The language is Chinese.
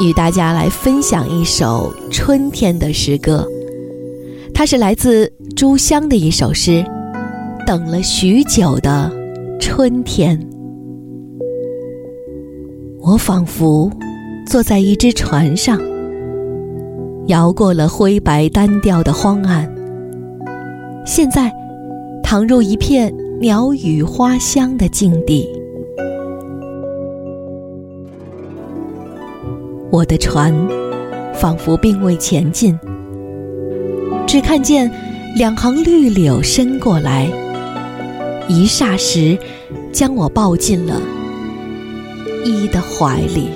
与大家来分享一首春天的诗歌，它是来自朱湘的一首诗，《等了许久的春天》。我仿佛坐在一只船上，摇过了灰白单调的荒岸，现在躺入一片鸟语花香的境地。我的船仿佛并未前进，只看见两行绿柳伸过来，一霎时将我抱进了一的怀里。